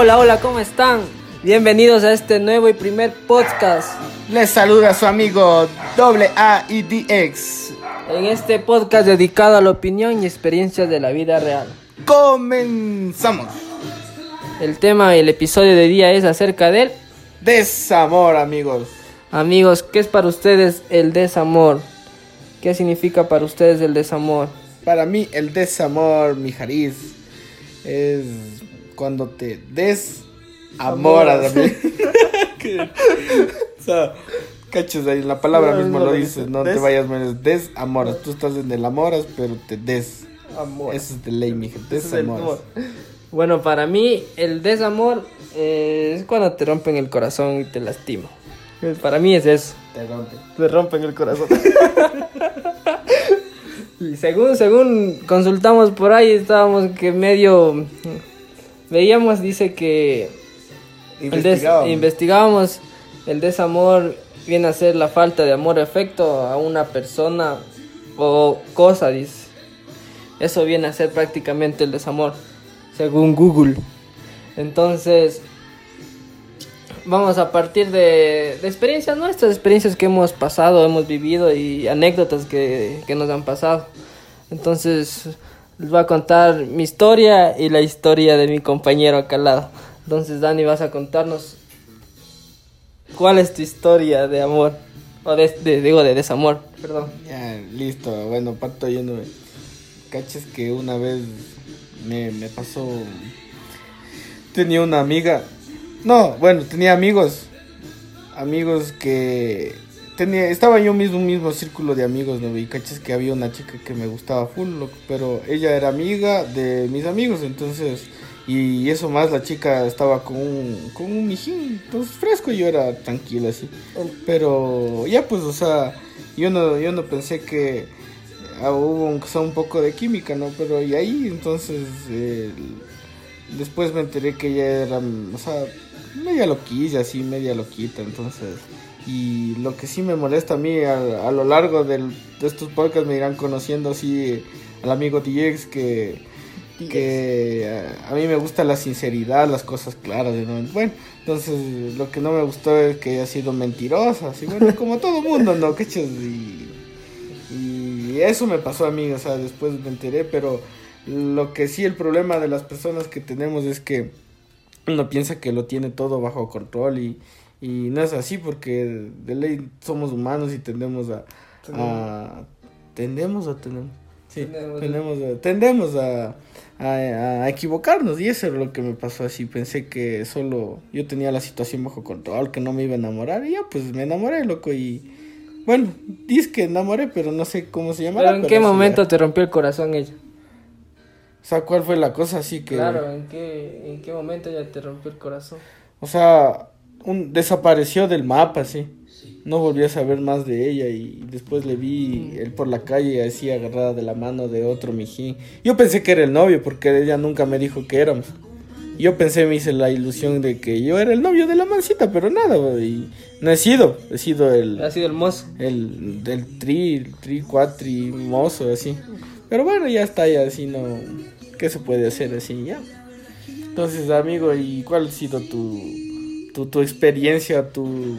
Hola, hola, ¿cómo están? Bienvenidos a este nuevo y primer podcast. Les saluda su amigo Doble A y DX. En este podcast dedicado a la opinión y experiencias de la vida real. Comenzamos. El tema y el episodio de día es acerca del Desamor, amigos. Amigos, ¿qué es para ustedes el desamor? ¿Qué significa para ustedes el desamor? Para mí, el desamor, mi jariz, es cuando te desamoras de mí. o sea, cachas ahí, la palabra No, mismo no lo dice, dice. no te Des- vayas menos. Desamoras, tú estás en el amoras, pero te des. Amor. Eso es de ley, mija, desamoras. amor. Bueno, para mí el desamor eh, es cuando te rompen el corazón y te lastima. Para mí es eso. Te rompe. Te rompen el corazón. y según, según consultamos por ahí, estábamos que medio... Veíamos, dice que... el des- Investigábamos. el desamor viene a ser la falta de amor afecto a una persona o cosa, dice. Eso viene a ser prácticamente el desamor, según Google. Entonces, vamos a partir de, de experiencias nuestras, experiencias que hemos pasado, hemos vivido y anécdotas que, que nos han pasado. Entonces, les voy a contar mi historia y la historia de mi compañero acá al lado. Entonces, Dani, vas a contarnos cuál es tu historia de amor, o de, digo, de desamor, perdón. Ya, listo. Bueno, parto yéndome. Caches que una vez me, me pasó. Tenía una amiga. No, bueno, tenía amigos. Amigos que. Tenía, estaba yo mismo, un mismo círculo de amigos, ¿no? Y caches que había una chica que me gustaba full, loco, pero ella era amiga de mis amigos, entonces. Y eso más, la chica estaba con un, con un mijín, entonces fresco, y yo era tranquilo así. Pero ya pues, o sea, yo no, yo no pensé que ah, hubo aunque sea un poco de química, ¿no? Pero y ahí entonces eh, después me enteré que ella era, o sea, media loquilla, así, media loquita, entonces... Y lo que sí me molesta a mí a, a lo largo del- de estos podcasts me irán conociendo así al amigo DX que, que eh, a mí me gusta la sinceridad, las cosas claras. ¿no? Bueno, entonces lo que no me gustó es que haya sido mentirosa, así bueno, como todo mundo, ¿no? ¿Cachas? Y, y eso me pasó a mí, o sea, después me enteré, pero lo que sí el problema de las personas que tenemos es que uno piensa que lo tiene todo bajo control y, y no es así porque de ley somos humanos y tendemos a... a tendemos a tener... Sí, Tendemos. tendemos a, tendemos a, a, a equivocarnos y eso es lo que me pasó así. Pensé que solo yo tenía la situación bajo control, que no me iba a enamorar y ya pues me enamoré, loco. Y bueno, dice que enamoré, pero no sé cómo se llama. Pero ¿en qué momento te rompió el corazón ella? O sea, ¿cuál fue la cosa así que... Claro, ¿en qué, ¿en qué momento ella te rompió el corazón? O sea, un, desapareció del mapa, sí. No volví a saber más de ella y después le vi él por la calle así agarrada de la mano de otro mijín. Yo pensé que era el novio porque ella nunca me dijo que éramos. Yo pensé, me hice la ilusión de que yo era el novio de la mancita, pero nada, y no he sido, he sido el, Ha sido el mozo. el del tri, el tri, cuatri, mozo, así. Pero bueno, ya está, ya así no, ¿qué se puede hacer así ya? Entonces, amigo, ¿y cuál ha sido tu, tu, tu experiencia, tu,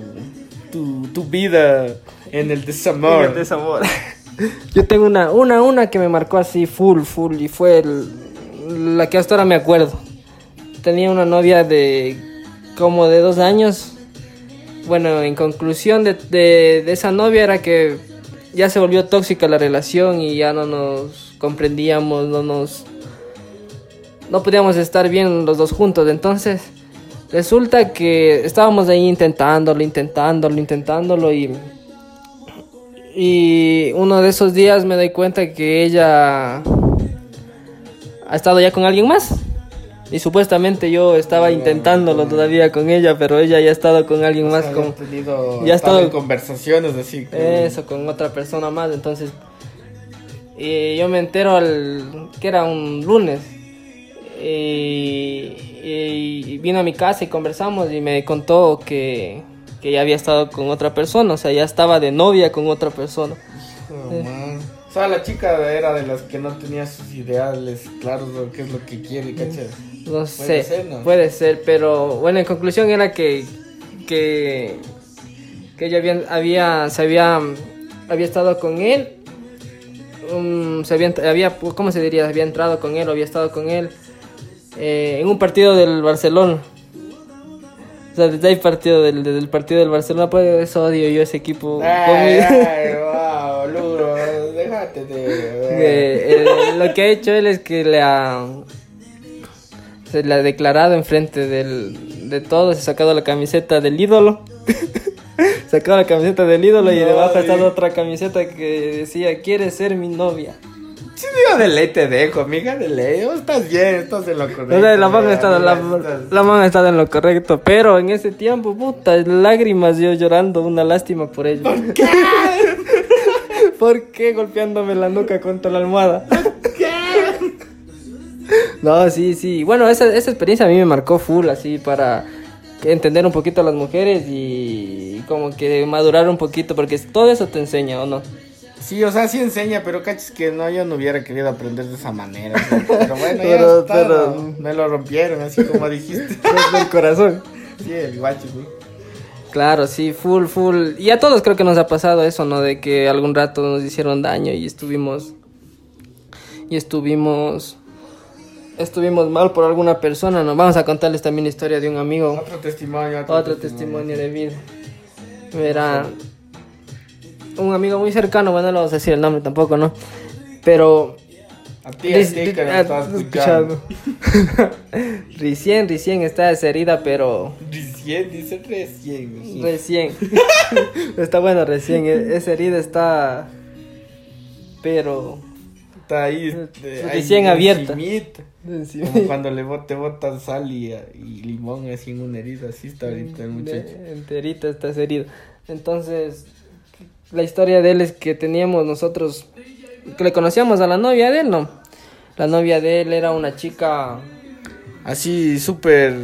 tu, tu vida en el desamor? El desamor. Yo tengo una, una, una que me marcó así full, full, y fue el- la que hasta ahora me acuerdo. Tenía una novia de como de dos años. Bueno, en conclusión de, de, de esa novia era que ya se volvió tóxica la relación y ya no nos comprendíamos, no nos... No podíamos estar bien los dos juntos, entonces resulta que estábamos ahí intentándolo, intentándolo, intentándolo y y uno de esos días me doy cuenta que ella ha estado ya con alguien más. Y supuestamente yo estaba intentándolo todavía con ella, pero ella ya ha estado con alguien más. Con, ya estado estaba- en conversaciones así. que- eso, con otra persona más. Entonces, y yo me entero al, que era un lunes. Y, y vino a mi casa y conversamos y me contó que, que ya había estado con otra persona, o sea, ya estaba de novia con otra persona. Oh, man. O sea, la chica era de las que no tenía sus ideales claros de qué es lo que quiere, ¿cachai? No sé, puede ser, pero bueno, en conclusión era que, que, que ella había, había, se había, había estado con él, um, se había, había, ¿cómo se diría? Había entrado con él o había estado con él eh, en un partido del Barcelona. O sea, desde el partido del, del partido del Barcelona, pues eso odio yo ese equipo. Ay, ay, wow, Luro, déjate de... lo que ha hecho él es que le ha se le ha declarado enfrente del, de todos, se ha sacado la camiseta del ídolo. sacado la camiseta del ídolo y debajo ha estado otra camiseta que decía, ¿quieres ser mi novia? Sí, digo de ley te dejo, amiga de ley. estás bien, estás en lo correcto. la mano está, la, la está en lo correcto, pero en ese tiempo, puta, lágrimas yo llorando, una lástima por ella. ¿Por qué? ¿Por qué golpeándome la nuca contra la almohada? No, sí, sí. Bueno, esa, esa experiencia a mí me marcó full, así, para entender un poquito a las mujeres y como que madurar un poquito, porque todo eso te enseña, ¿o no? Sí, o sea, sí enseña, pero cachis que no, yo no hubiera querido aprender de esa manera. Pero bueno, ya está, me lo rompieron, así como dijiste. Desde el corazón. Sí, el guacho, güey. Claro, sí, full, full. Y a todos creo que nos ha pasado eso, ¿no? De que algún rato nos hicieron daño y estuvimos... Y estuvimos estuvimos mal por alguna persona, ¿no? Vamos a contarles también la historia de un amigo. Otro testimonio. Otro, testimonio. de vida. Era un amigo muy cercano, bueno, no le vamos a decir el nombre tampoco, ¿no? Pero... A ti, a ti que lo estás escuchando. recién, recién está esa herida, pero... Recién, dice recién. Recién. está bueno, recién. E-, esa herida está... Pero está ahí, recién abierta. Como cuando le te botan sal y, limón así en una herida, así está ahorita el muchacho. enterita está herido. Entonces, la historia de él es que teníamos nosotros, que le conocíamos a la novia de él, ¿no? La novia de él era una chica... Así súper...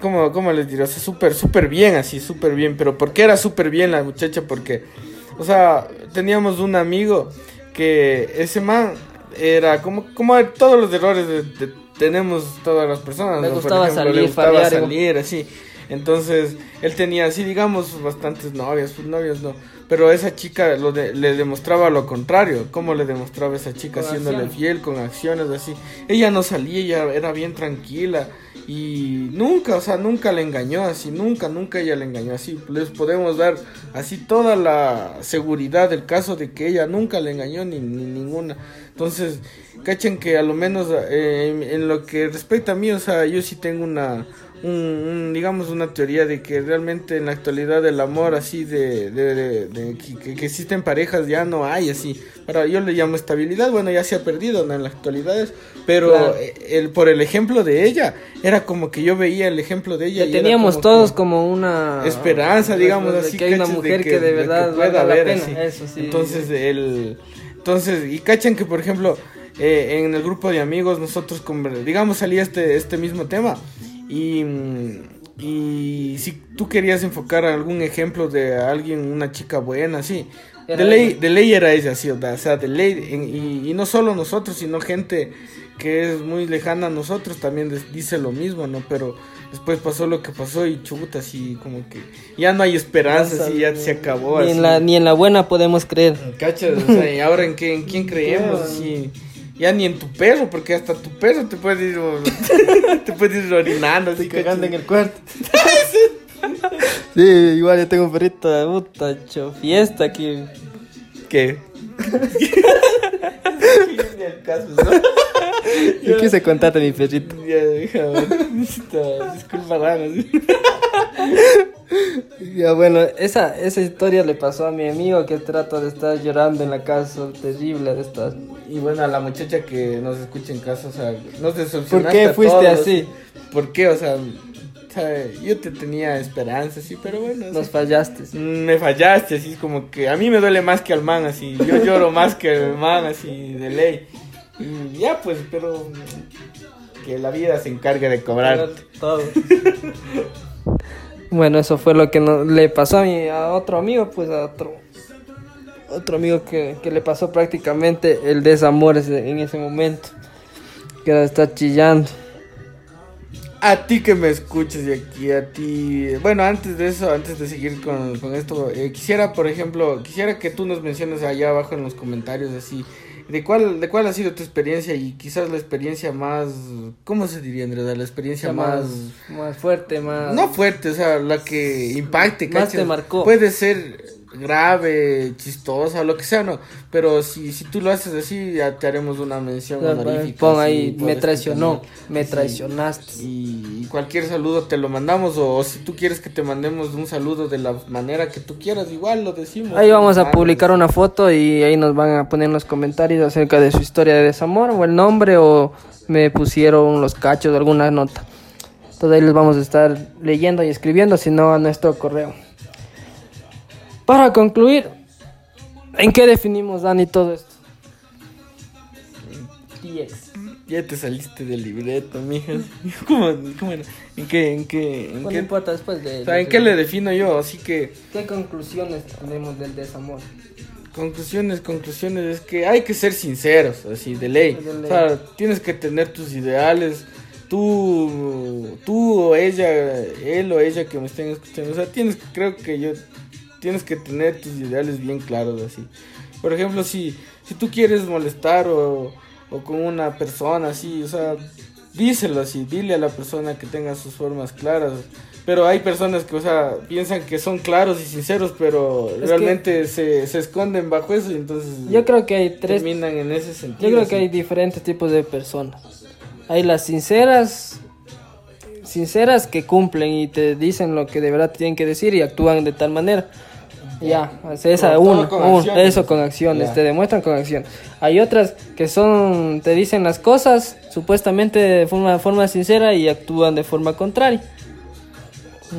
¿Cómo, ¿Cómo les diré? O sea, súper, súper bien, así, súper bien. Pero ¿por qué era súper bien la muchacha? Porque, o sea, teníamos un amigo que ese man era como, como todos los errores de, tenemos todas las personas. Le gustaba salir, le gustaba salir, así. Entonces, él tenía así, digamos, bastantes novias, pues novios no. Pero esa chica lo le demostraba lo contrario. ¿Cómo le demostraba esa chica? Haciéndole fiel, con acciones así. Ella no salía, ella era bien tranquila. Y nunca, o sea, nunca le engañó así, nunca, nunca ella le engañó así. Les podemos dar así toda la seguridad del caso de que ella nunca le engañó ni, ninguna. Entonces, cachen que a lo menos eh, en, lo que respecta a mí, o sea, yo sí tengo una, un, digamos, una teoría de que realmente en la actualidad el amor así de, de, de, que, existen parejas ya no hay así. Para, yo le llamo estabilidad, bueno, ya se ha perdido en la actualidad, pero el, por el ejemplo de ella, era como que yo veía el ejemplo de ella. y teníamos todos como una esperanza, digamos así. Que hay una mujer que, de verdad pueda la pena. Eso, sí. Entonces, el, entonces, y cachan que por ejemplo, eh, en el grupo de amigos nosotros, digamos, salía este, este mismo tema y, y si tú querías enfocar algún ejemplo de alguien, una chica buena, sí. De ley, de ley era ella, sí, o sea, de ley, y, no solo nosotros, sino gente que es muy lejana a nosotros también dice lo mismo, ¿no? Pero después pasó lo que pasó y chuta, así como que ya no hay esperanza, así ya se acabó. Ni, En la, ni en la buena podemos creer. ¿Cachas? O sea, ¿y ahora en, qué, en quién creemos? Así ya ni en tu perro, porque hasta tu perro te puede ir, te puede ir orinando, así cagando en el cuarto. sí, igual yo tengo un perrito de puta, hecho fiesta aquí. ¿Qué? Yo quise contarte mi perrito. Ya, déjame. Disculpa, Ya bueno, esa, esa historia le pasó a mi amigo que trata de estar llorando en la casa, terrible de estar. Y bueno, a la muchacha que nos escucha en casa, o sea, no te ¿Por qué fuiste así? ¿Por qué? O sea, yo te tenía esperanza, sí, pero bueno. Nos fallaste. Mm, me fallaste, así como que a mí me duele más que al man, así. Yo lloro más que al man, así, de ley. Y ya, pues, pero que la vida se encargue de cobrar todo. Bueno, eso fue lo que no, le pasó a, mi, a otro amigo, pues a otro otro amigo que, que le pasó prácticamente el desamor en ese momento. Que ahora está chillando. A ti que me escuches y aquí a ti. Bueno, antes de eso, antes de seguir con, con esto, eh, quisiera, por ejemplo, quisiera que tú nos menciones allá abajo en los comentarios así. ¿De cuál, ¿De cuál ha sido tu experiencia y quizás la experiencia más, ¿cómo se diría, Andrea? La experiencia más, más fuerte, más... no fuerte, o sea, la que impacte, Más ¿cachas? te marcó. Puede ser grave, chistosa, lo que sea, ¿no? Pero si, si tú lo haces así, ya te haremos una mención honorífica. Pon ahí, me traicionó, me traicionaste. Y, y cualquier saludo te lo mandamos o, o si tú quieres que te mandemos un saludo de la manera que tú quieras, igual lo decimos. Ahí vamos a Ah, publicar una foto y ahí nos van a poner en los comentarios acerca de su historia de desamor o el nombre o me pusieron los cachos, alguna nota. Entonces ahí les vamos a estar leyendo y escribiendo, si no a nuestro correo. Para concluir, ¿en qué definimos, Dani, todo esto? TX. Ya te saliste del libreto, mija. ¿Cómo, cómo era? ¿En qué, en qué, en No qué? importa después de... O sea, ¿en qué le defino yo? Así que, ¿Qué conclusiones tenemos del desamor? conclusiones, conclusiones, es que hay que ser sinceros, así, de ley. De ley. O sea, tienes que tener tus ideales. Tú, tú o ella, él o ella que me estén escuchando, o sea, tienes, creo que yo, tienes que tener tus ideales bien claros, así. Por ejemplo, si, si tú quieres molestar o, o con una persona, así, o sea, díselo así, dile a la persona que tenga sus formas claras. Pero hay personas que, o sea, piensan que son claros y sinceros, pero realmente se, se esconden bajo eso y entonces Yo creo que hay tres terminan en ese sentido. Yo creo que hay diferentes tipos de personas. Hay las sinceras, sinceras que cumplen y te dicen lo que de verdad tienen que decir y actúan de tal manera. Ya, es esa Todo una, con un- eso con acciones, te demuestran con acción. Hay otras que son, te dicen las cosas supuestamente de forma, forma sincera y actúan de forma contraria.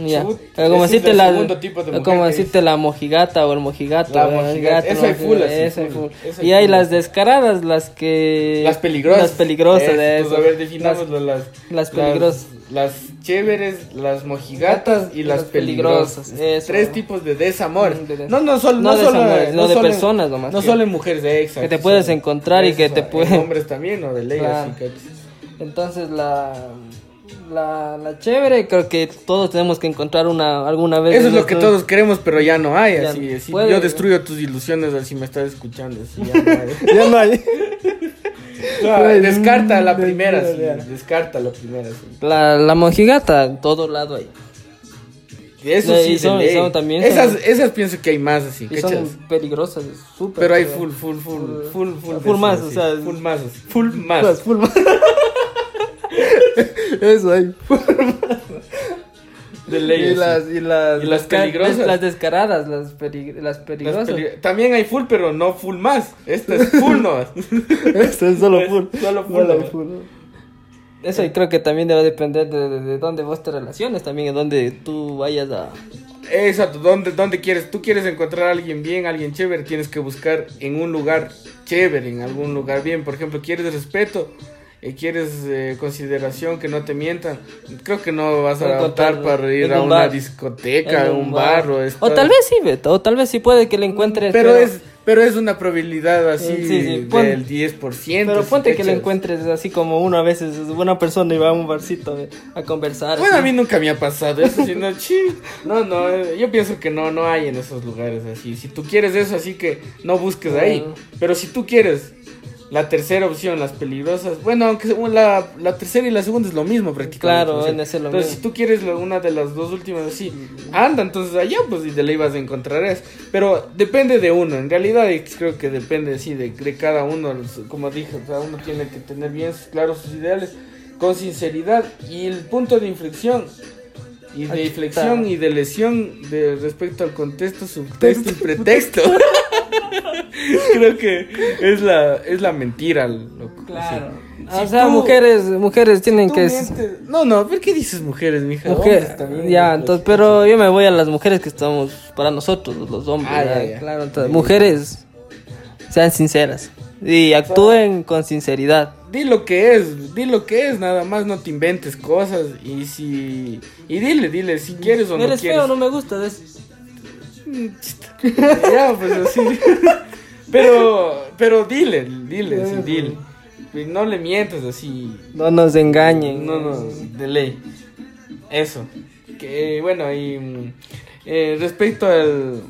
Ya, Eh, como es decirte la, segundo tipo de eh, mujer como decirte la mojigata o el mojigato. La eh, el mojigata, gato, esa hay full, hay full, hay Y hay full, las descaradas, las que... Las peligrosas. Las peligrosas, Eso, de pues, eso. a ver, definámoslo, Las- las, las peligrosas. Las, chéveres, las mojigatas y las, peligrosas. eso. Tres tipos de desamor. Mm, de no, no, solo, no no, solo, desamores, eh, no de solo en- personas nomás, No solo en mujeres, eh, exacto, que te puedes solo- encontrar y que eso, te en pueden- hombres también, ¿no? De ley, Claro. así que... Entonces la, la, la chévere, creo que todos tenemos que encontrar una alguna vez. Eso es lo que todos queremos, pero ya no hay, Ya así, no así. puede, Yo ¿no? destruyo tus ilusiones así me estás escuchando, así, ya no hay. Ya no hay. No, descarta la primera, sí, descarta la primera, sí. La, la mojigata, en todo lado hay. Eso sí, son- son también esas, son- esas pienso que hay más así, Y son peligrosas, súper. Pero hay full, full, full, full, full, Full de más, o sea, full más, full más. Full más. Eso hay. De ley. Y las, y las, Y las peligrosas. Las descaradas, las, las Las peligrosas. peli- También hay full, pero no full más. Esta es full no. Esto es solo full. Solo full, Solo full. Eso y creo que también debe depender de, de, de dónde vos te relaciones, también de dónde tú vayas a... Exacto, ¿dónde, ¿dónde quieres? Tú quieres encontrar a alguien bien, alguien chévere, tienes que buscar en un lugar chévere, en algún lugar bien. Por ejemplo, quieres respeto, eh, quieres eh, consideración, que no te mientan. Creo que no vas a optar para ir a un una bar. discoteca, a un bar, o, O estar- tal vez sí, Beto, o tal vez sí puede que le encuentres. Pero, es pero es una probabilidad así Sí, sí, pon- del 10%. Pero ¿sí ponte que le encuentres así como uno a veces es buena persona y va a un barcito eh, a conversar. Bueno, a así. mí nunca me ha pasado eso, sino, chi, no, no, eh, yo pienso que no, no hay en esos lugares así. Si tú quieres eso, así que no busques ahí. Ah. Pero si tú quieres la tercera opción, las peligrosas, bueno, aunque la, la tercera y la segunda es lo mismo prácticamente. Claro, a ser lo mismo. si tú quieres una de las dos últimas así, anda, entonces allá pues y de ley vas a encontrar eso. Pero depende de uno, en realidad creo que depende, sí, de, de cada uno, como dije, sea, uno tiene que tener bien claros sus ideales, con sinceridad y el punto de inflexión. Y de inflexión y de lesión de respecto al contexto, subtexto y pretexto. Creo que es la, es la mentira. loco. Claro. O Si sea, tú- mujeres, mujeres tienen que... mientes- No, no, ¿por qué dices mujeres, mija? Mujer, también, ya, pues. entonces, pero yo me voy a las mujeres que estamos para nosotros, los hombres. Ah, ya, ya, ya. Claro, entonces, mujeres, sean sinceras y actúen con sinceridad. Di lo que es, di lo que es, nada más no te inventes cosas y si y dile, dile si quieres o no Eres quieres. feo, no me gusta. es- ya, pues así. pero, pero dile, dile, sí, dile. No le mientas así. No nos engañen. No, no, de ley. Eso. Que bueno, y mm, eh, respecto al,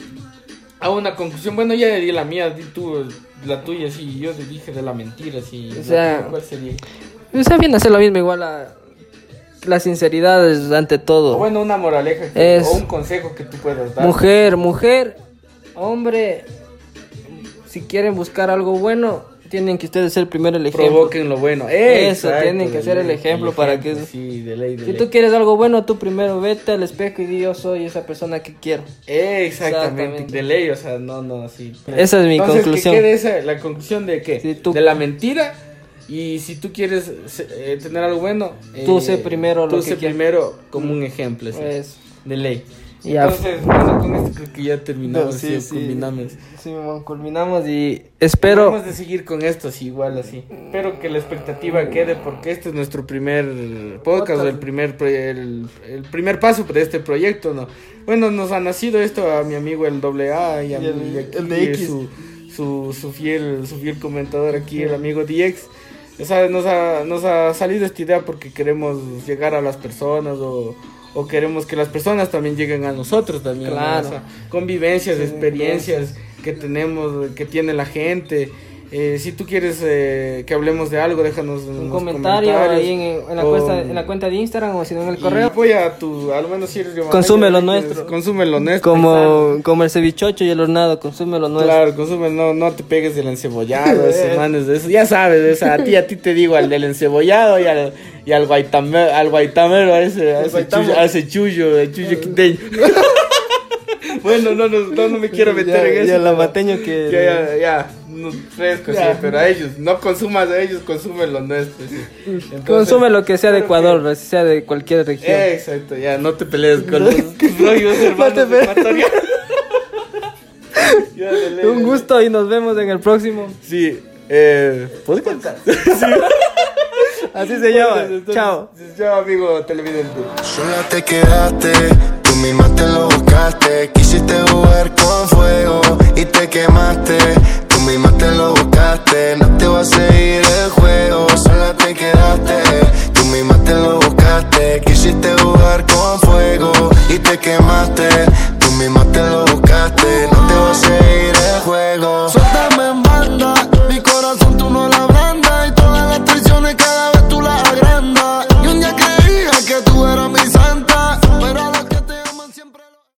a una conclusión, bueno, ya di la mía, di tú la tuya, sí, yo te dije de la mentira, sí. O sea, ¿cuál sería? Está bien hacer lo mismo, igual a la sinceridad es ante todo. O bueno, una moraleja que- Es- o un consejo que tú puedas dar. Mujer, mujer, hombre, si quieren buscar algo bueno, tienen que ustedes ser primero el ejemplo. Provoquen lo bueno. Eso, Exacto, tienen que ser el ejemplo para que- Sí, de ley, de Si ley. tú quieres algo bueno, tú primero vete al espejo y di yo soy esa persona que quiero. Exactamente. Exactamente. De ley, o sea, no, no, así. Esa es mi Entonces, conclusión. ¿qué esa, la conclusión de qué? Si tú- De la mentira. Y si tú quieres eh, tener algo bueno, Tú eh, sé primero tú lo sé que quieres. primero como un ejemplo, Pues, de ley. Ya. Entonces, bueno, con esto creo que ya terminamos, No, sí, sí, sí. culminamos. sí, mamá, culminamos y espero. Vamos de seguir con esto así, igual así. Espero que la expectativa quede porque este es nuestro primer podcast, el primer, el, el primer paso de este proyecto, ¿no? Bueno, nos ha nacido esto a mi amigo el doble A y a Y el- y aquí el de X. Su, su, su fiel, su fiel comentador aquí, el amigo DX. O sea, nos ha, nos ha salido esta idea porque queremos llegar a las personas o, o queremos que las personas también lleguen a nosotros también. ¿no? Claro. O sea, convivencias, Sí, experiencias que tenemos, que tiene la gente. Eh, si tú quieres eh, que hablemos de algo, déjanos Un comentario ahí en, en la O- cuesta, en la cuenta de Instagram o si no en el y correo. apoya tu, al menos si eres Consume lo nuestro. Consume lo nuestro. Como, como el cevichocho y el hornado, consume lo nuestro. Claro, consume, no, no te pegues del encebollado, ese manes de eso. Ya sabes, o sea, a ti, a ti te digo, al del encebollado y al, y al guaitamero, al guaitamero, a ese, a chullo, a ese chullo, el chullo quiteño. bueno, no, no, no, no me quiero meter Ya- en eso. pero- lavateño que- Ya, ya, ya, no, fresco, Ya. sí, pero a ellos, no consumas a ellos, consume lo nuestro. sí. Entonces, Consume lo que sea de que- Ecuador, así sea de cualquier región. Eh, exacto, ya, no te pelees con los rollos hermanos ley, Un gusto y nos vemos en el próximo. Sí, eh, podcast. Así se llama. Entonces, Chao. Chao, amigo televidente. Sola te quedaste, tú misma te lo buscaste. Quisiste jugar con fuego y te quemaste mi más te lo buscaste. No te voy a seguir el juego, sola te quedaste. Tú misma te lo buscaste. Quisiste jugar con fuego y te quemaste. Tú misma te lo buscaste. No te voy a seguir el juego.